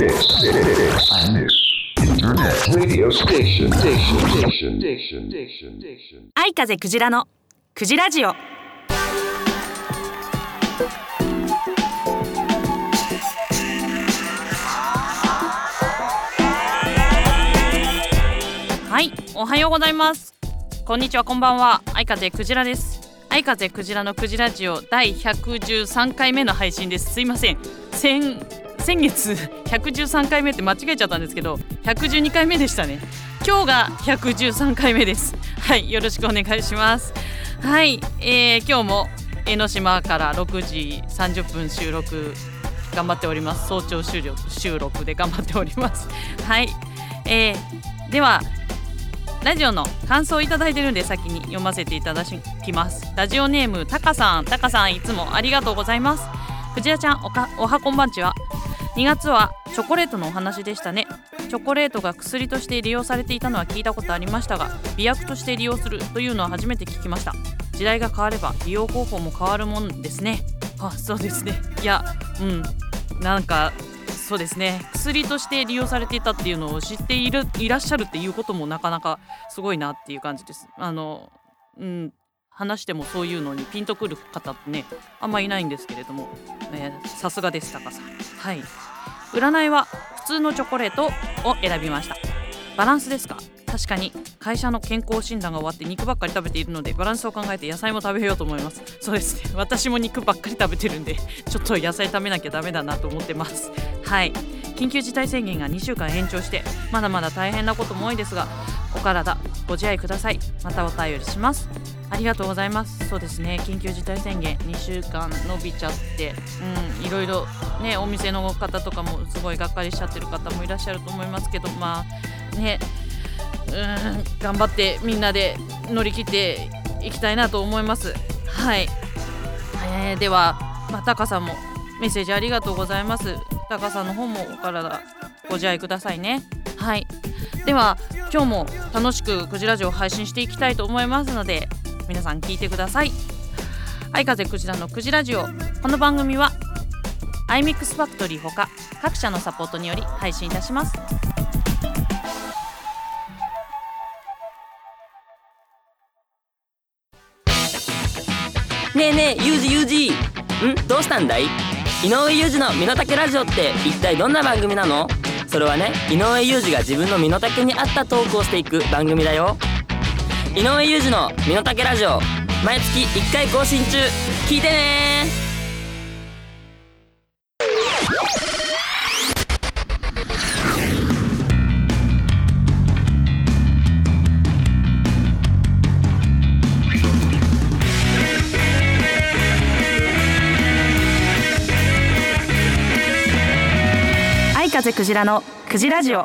Six, six, six. Internet radio station. Station. Station. Station. Station. Station. 愛風クジラのクジラジオはいおはようございますこんにちはこんばんは愛風クジラです愛風クジラのクジラジオ第113回目の配信ですすいません先先月113回目って間違えちゃったんですけど112回目でしたね。今日が113回目です。はいよろしくお願いします。はい、えー、今日も江ノ島から6時30分収録頑張っております。早朝収録収録で頑張っております。はい、えー、ではラジオの感想をいただいてるんで先に読ませていただきます。ラジオネームたかさん。たかさんいつもありがとうございます。くじらちゃんおかおはこんばんちは。2月はチョコレートのお話でしたね。チョコレートが薬として利用されていたのは聞いたことありましたが美薬として利用するというのは初めて聞きました。時代が変われば利用方法も変わるもんですね。あそうですね。いやうん。なんかそうですね。薬として利用されていたっていうのを知っているいらっしゃるっていうこともなかなかすごいなっていう感じです。あのうん。話してもそういうのにピンとくる方ってねあんまいないんですけれども。さすがですタカさ。んはい。占いは普通のチョコレートを選びました。バランスですか。確かに会社の健康診断が終わって肉ばっかり食べているのでバランスを考えて野菜も食べようと思います。そうですね。私も肉ばっかり食べてるんでちょっと野菜食べなきゃダメだなと思ってます。はい。緊急事態宣言が2週間延長してまだまだ大変なことも多いですがお体ご自愛ください。またお便りします。ありがとうございます。そうですね。緊急事態宣言2週間伸びちゃってうんいろいろねお店の方とかもすごいがっかりしちゃってる方もいらっしゃると思いますけどまあねうん頑張ってみんなで乗り切っていきたいなと思います。はい、えーでは、まあ、タカさんもメッセージありがとうございます。タカさんの方もお体ご自愛くださいね。では今日も楽しくクジラジオを配信していきたいと思いますので皆さん聞いてください。愛風クジラのクジラジオ。この番組は iMix ファクトリーほか各社のサポートにより配信いたします。ねえねえユージユージ。ん？どうしたんだい？井上裕二の身の丈ラジオって一体どんな番組なの？それはね井上裕二が自分の身の丈に合ったトークをしていく番組だよ。井上裕二の身の丈ラジオ毎月1回更新中。聞いてね風クジラのクジラジオ。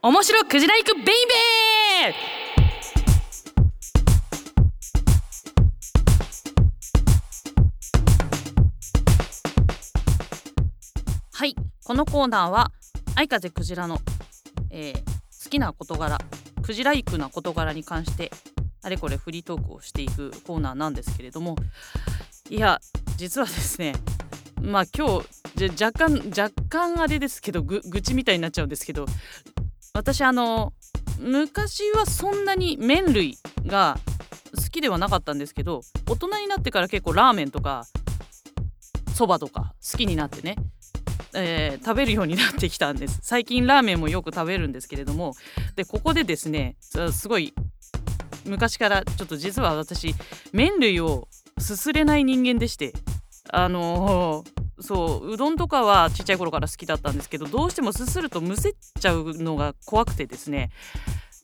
面白クジラ行くベイベー！はいこのコーナーは愛風クジラの、えー好きな事柄クジライクな事柄に関してあれこれフリートークをしていくコーナーなんですけれどもいや実はですねまあ今日じゃ若干若干あれですけど愚痴みたいになっちゃうんですけど私あの昔はそんなに麺類が好きではなかったんですけど大人になってから結構ラーメンとかそばとか好きになってね、えー食べるようになってきたんです。最近ラーメンもよく食べるんですけれどもでここでですねすごい昔からちょっと実は私麺類をすすれない人間でしてあのーそううどんとかはちっちゃい頃から好きだったんですけどどうしてもすするとむせっちゃうのが怖くてですね。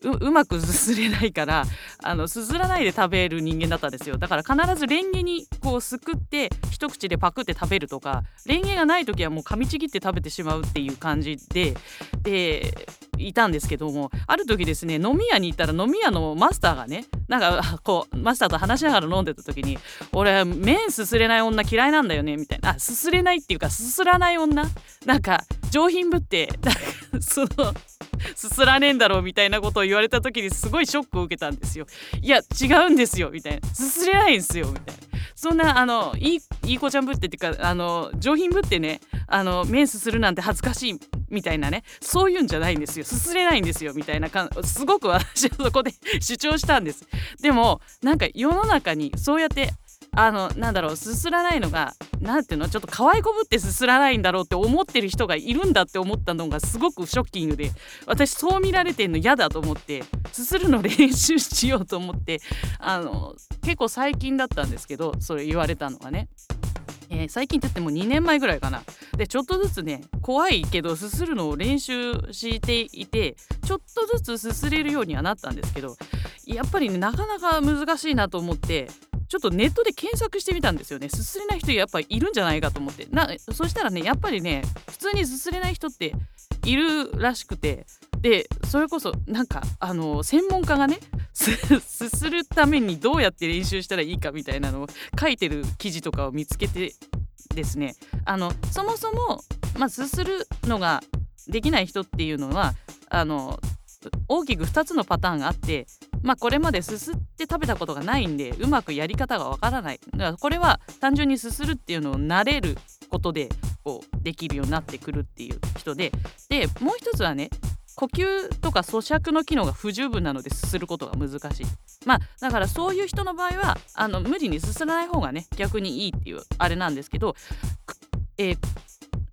うまくすすれないからあのすすらないで食べる人間だったんですよ。だから必ずレンゲにこうすくって一口でパクって食べるとかレンゲがない時はもう噛みちぎって食べてしまうっていう感じででいたんですけどもある時ですね飲み屋に行ったら飲み屋のマスターがねなんかこうマスターと話しながら飲んでた時に「俺麺すすれない女嫌いなんだよね」みたいな。あすすれないっていうかすすらない女？なんか上品ぶってそのすすらねえんだろうみたいなことを言われた時にすごいショックを受けたんですよ。いや違うんですよみたいなすすれないんですよみたいな。そんなあのいいいい子ちゃんぶってっていうかあの上品ぶってねあの麺すするなんて恥ずかしいみたいなねそういうんじゃないんですよすすれないんですよみたいなかすごく 私はそこで主張したんですでもなんか世の中にそうやってあのなんだろうすすらないのがなんていうのちょっと可愛こぶってすすらないんだろうって思ってる人がいるんだって思ったのがすごくショッキングで私そう見られてんの嫌だと思ってすするの練習しようと思って あの結構最近だったんですけどそれ言われたのがね。えー、最近って言っても2年前ぐらいかなでちょっとずつね怖いけどすするのを練習していてちょっとずつすすれるようにはなったんですけどやっぱりねなかなか難しいなと思ってちょっとネットで検索してみたんですよね。すすれない人やっぱいるんじゃないかと思って。なそしたらねやっぱりね普通にすすれない人っているらしくて。でそれこそなんかあの専門家がねすするためにどうやって練習したらいいかみたいなのを書いてる記事とかを見つけてですね。あのそもそも、まあ、すするのができない人っていうのはあの大きく2つのパターンがあってまあこれまですすって食べたことがないんでうまくやり方がわからないだからこれは単純にすするっていうのを慣れることでこうできるようになってくるっていう人ででもう一つはね呼吸とか咀嚼の機能が不十分なのですすることが難しいまあだからそういう人の場合はあの無理にすすらない方がね逆にいいっていうあれなんですけど、えー、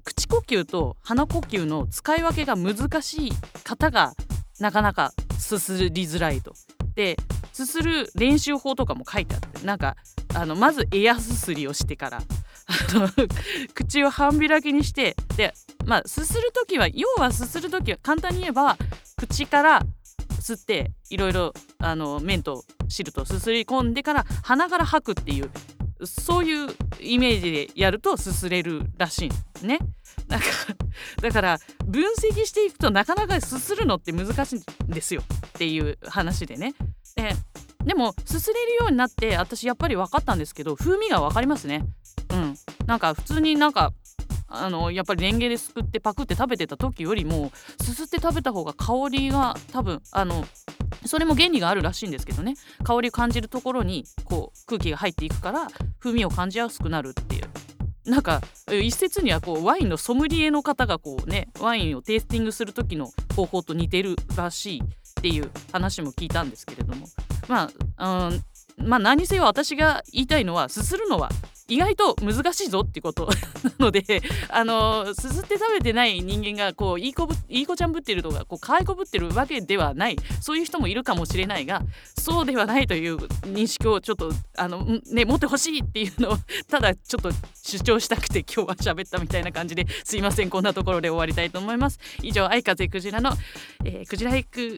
口呼吸と鼻呼吸の使い分けが難しい方がなかなかすすりづらいと。ですする練習法とかも書いてあってなんかあのまずエアすすりをしてから 口を半開きにしてでまあすする時は要はすする時は簡単に言えば口から吸っていろいろあの麺と汁とすすり込んでから鼻から吐くっていうそういうイメージでやるとすすれるらしいね。なんかだから分析していくとなかなかすするのって難しいんですよっていう話でね。ででもすすれるようになって私やっぱり分かったんですけど風味が分かりますね。うん、なんか普通になんかあのやっぱりレンゲですくってパクって食べてた時よりもすすって食べた方が香りが多分あのそれも原理があるらしいんですけどね香りを感じるところにこう空気が入っていくから風味を感じやすくなるっていうなんか一説にはこうワインのソムリエの方がこうねワインをテイスティングする時の方法と似てるらしいっていう話も聞いたんですけれども。まあ、うん、まあ何にせよ私が言いたいのはすするのは意外と難しいぞってこと なのであのすすって食べてない人間がこういい子ぶいい子ちゃんぶってるとかこう可愛こぶってるわけではないそういう人もいるかもしれないがそうではないという認識をちょっとあのね持ってほしいっていうのを ただちょっと主張したくて今日は喋ったみたいな感じですいませんこんなところで終わりたいと思います。以上愛風クジラの、えー、クジラ行く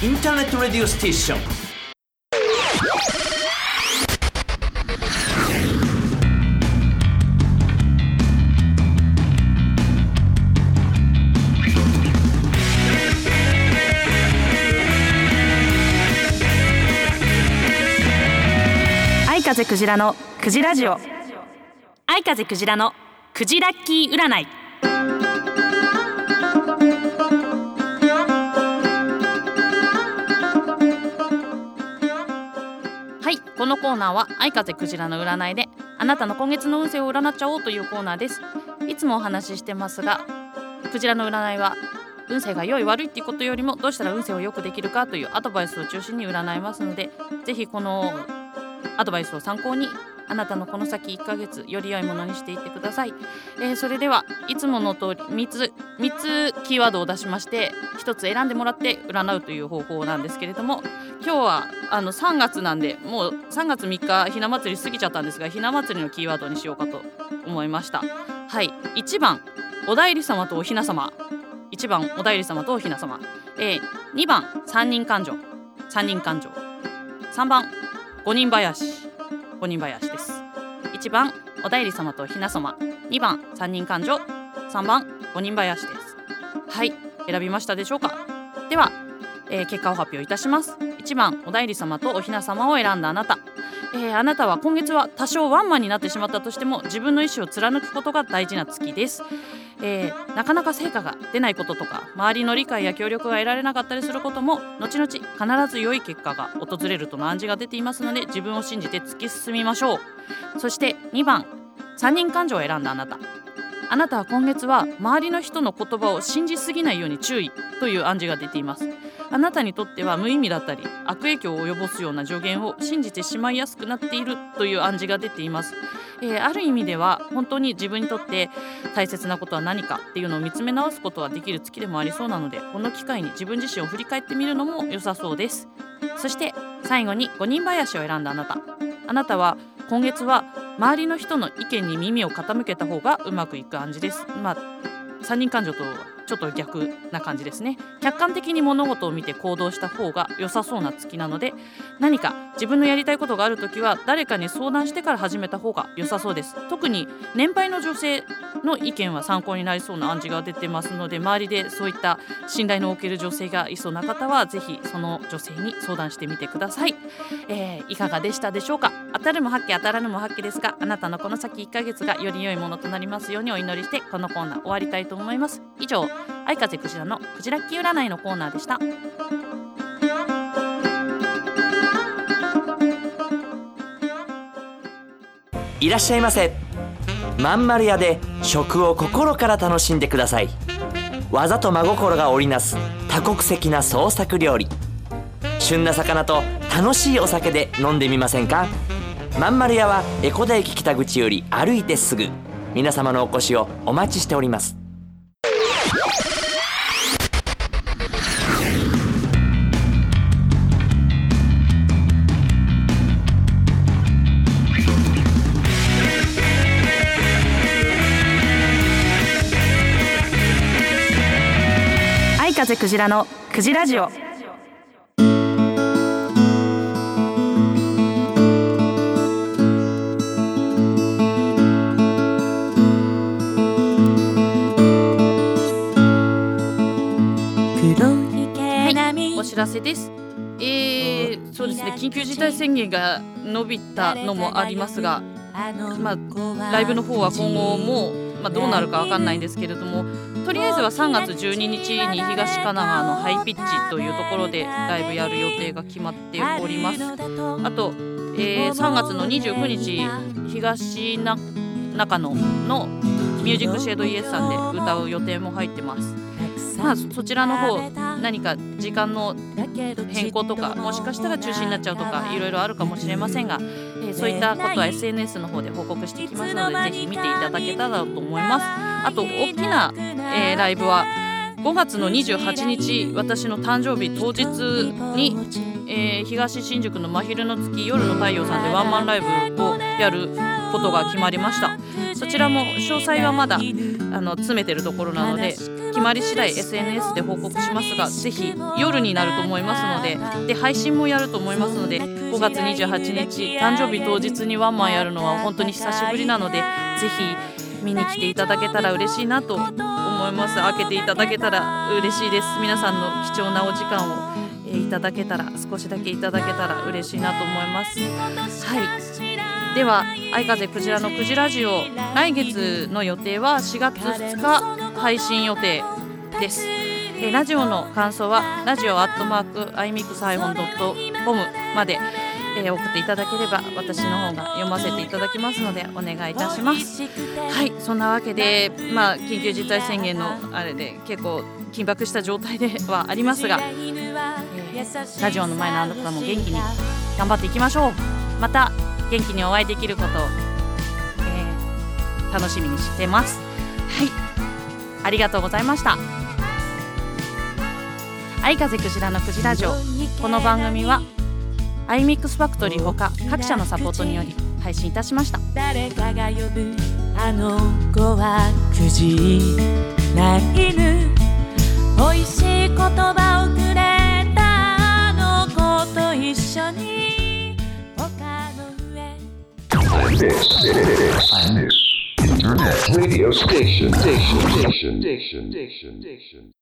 インターネットレディオステーション。風クジラのクジラジオ。愛風クジラのクジラッキー占い。のコーナーは愛風クジラの占いであなたの今月の運勢を占っちゃおうというコーナーです。いつもお話ししてますがクジラの占いは運勢が良い悪いっていうことよりもどうしたら運勢を良くできるかというアドバイスを中心に占いますのでぜひこのアドバイスを参考にあなたのこの先1ヶ月より良いものにしていってください、えー、それではいつもの通り3つ3つキーワードを出しまして1つ選んでもらって占うという方法なんですけれども今日はあの3月なんでもう3月3日ひな祭り過ぎちゃったんですがひな祭りのキーワードにしようかと思いました。はい。1番おだいり様とおひな様。1番おだいり様とおひな様、えー、2番三人勘定。三人勘定。3番五人林五人林です。1番おだいり様とひな様。2番三人勘定。3番五人林です。はい選びましたでしょうか？では、えー結果を発表いたします。1番おだいり様とおひな様を選んだあなた、えーあなたは今月は多少ワンマンになってしまったとしても自分の意思を貫くことが大事な月です、えーなかなか成果が出ないこととか周りの理解や協力が得られなかったりすることも後々必ず良い結果が訪れるとの暗示が出ていますので自分を信じて突き進みましょう。そして2番3人感情を選んだあなた。あなたは今月は周りの人の言葉を信じすぎないように注意という暗示が出ています。あなたにとっては無意味だったり悪影響を及ぼすような助言を信じてしまいやすくなっているという暗示が出ています、えーある意味では本当に自分にとって大切なことは何かっていうのを見つめ直すことができる月でもありそうなのでこの機会に自分自身を振り返ってみるのも良さそうです。そして最後に五人林を選んだあなた。あなたは今月は周りの人の意見に耳を傾けた方がうまくいく暗示です。まあ三人感情とちょっと逆な感じですね。客観的に物事を見て行動した方が良さそうな月なので何か自分のやりたいことがある時は誰かに相談してから始めた方が良さそうです。特に年配の女性の意見は参考になりそうな暗示が出てますので周りでそういった信頼のおける女性がいそうな方はぜひその女性に相談してみてください、えーいかがでしたでしょうか。当たるも八卦当たらぬも八卦ですがあなたのこの先1ヶ月がより良いものとなりますようにお祈りしてこのコーナー終わりたいと思います。以上愛風クジラのクジラッキ占いのコーナーでした。いらっしゃいませ。まんまる屋で食を心から楽しんでください。技と真心が織りなす多国籍な創作料理。旬な魚と楽しいお酒で飲んでみませんか？まんまる屋は江古田駅北口より歩いてすぐ。皆様のお越しをお待ちしております。風クジラのクジラジオはい、お知らせです。えー、そうですね、緊急事態宣言が伸びたのもありますが、まあ、ライブの方は今後も、まあ、どうなるかわかんないんですけれども、とりあえずは3月12日に東神奈川のハイピッチというところでライブやる予定が決まっております。あと、えー3月の29日、東な中野のミュージックシェードイエスさんで歌う予定も入ってます。まあ、そちらの方何か時間の変更とかもしかしたら中止になっちゃうとかいろいろあるかもしれませんが、えーそういったことは SNS の方で報告していきますのでぜひ見ていただけたらと思います。あと大きな、えーライブは5月の28日私の誕生日当日に、えー東新宿の真昼の月夜の太陽さんでワンマンライブをやることが決まりました。そちらも詳細はまだあの詰めてるところなので決まり次第 SNS で報告しますがぜひ夜になると思いますのでで配信もやると思いますので5月28日誕生日当日にワンマンやるのは本当に久しぶりなのでぜひ見に来ていただけたら嬉しいなと思います。開けていただけたら嬉しいです。皆さんの貴重なお時間を、えーいただけたら少しだけいただけたら嬉しいなと思います。はいでは愛風クジラのクジラジオ来月の予定は4月2日配信予定です。えラジオの感想はラジオアットマークアイミクサイホンドットコムまで、えー送っていただければ私の方が読ませていただきますのでお願いいたします。はいそんなわけでまあ緊急事態宣言のあれで結構緊迫した状態で はありますが、えーラジオの前のあなたも元気に頑張っていきましょう。また元気にお会いできることを、えー楽しみにしてます。はい。ありがとうございました。愛風クジラのクジラジオ。この番組はアイミックスファクトリーほか各社のサポートにより配信いたしました。誰かが呼ぶあの子はくじら犬。美味しい言葉をくれたあの子と一緒に This, this, this, Internet radio station, station, station, station, station, station.